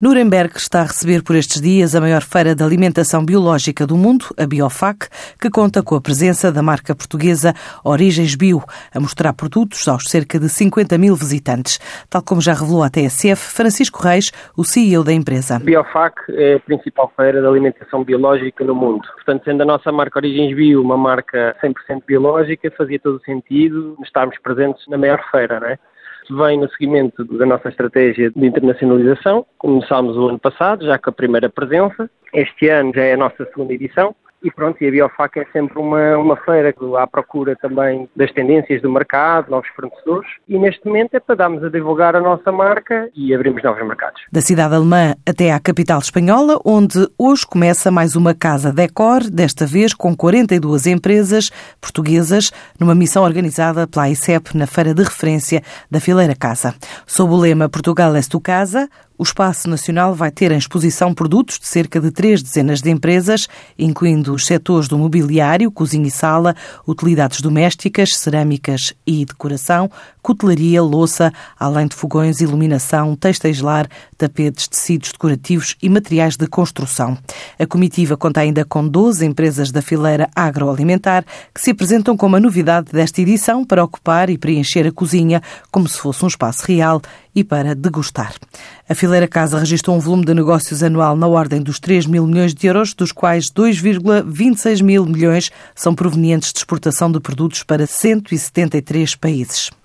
Nuremberg está a receber por estes dias a maior feira de alimentação biológica do mundo, a Biofac, que conta com a presença da marca portuguesa Origens Bio, a mostrar produtos aos cerca de 50 mil visitantes. Tal como já revelou a TSF, Francisco Reis, o CEO da empresa. A Biofac é a principal feira de alimentação biológica no mundo. Portanto, sendo a nossa marca Origens Bio uma marca 100% biológica, fazia todo o sentido estarmos presentes na maior feira, não é? Vem no seguimento da nossa estratégia de internacionalização. Começámos o ano passado, já com a primeira presença. Este ano já é a nossa segunda edição. E pronto, e a Biofac é sempre uma, uma feira à procura também das tendências do mercado, novos fornecedores, e neste momento é para darmos a divulgar a nossa marca e abrirmos novos mercados. Da cidade alemã até à capital espanhola, onde hoje começa mais uma casa Decor, desta vez com 42 empresas portuguesas, numa missão organizada pela ICEP na feira de referência da Fileira Casa. Sob o lema Portugal é tu casa, o Espaço Nacional vai ter em exposição produtos de cerca de três dezenas de empresas, incluindo os setores do mobiliário, cozinha e sala, utilidades domésticas, cerâmicas e decoração, cutelaria, louça, além de fogões, iluminação, textos lar, tapetes, tecidos decorativos e materiais de construção. A comitiva conta ainda com 12 empresas da fileira agroalimentar que se apresentam como a novidade desta edição para ocupar e preencher a cozinha como se fosse um espaço real e para degustar. A Fileira Casa registrou um volume de negócios anual na ordem dos 3 mil milhões de euros, dos quais 2,26 mil milhões são provenientes de exportação de produtos para 173 países.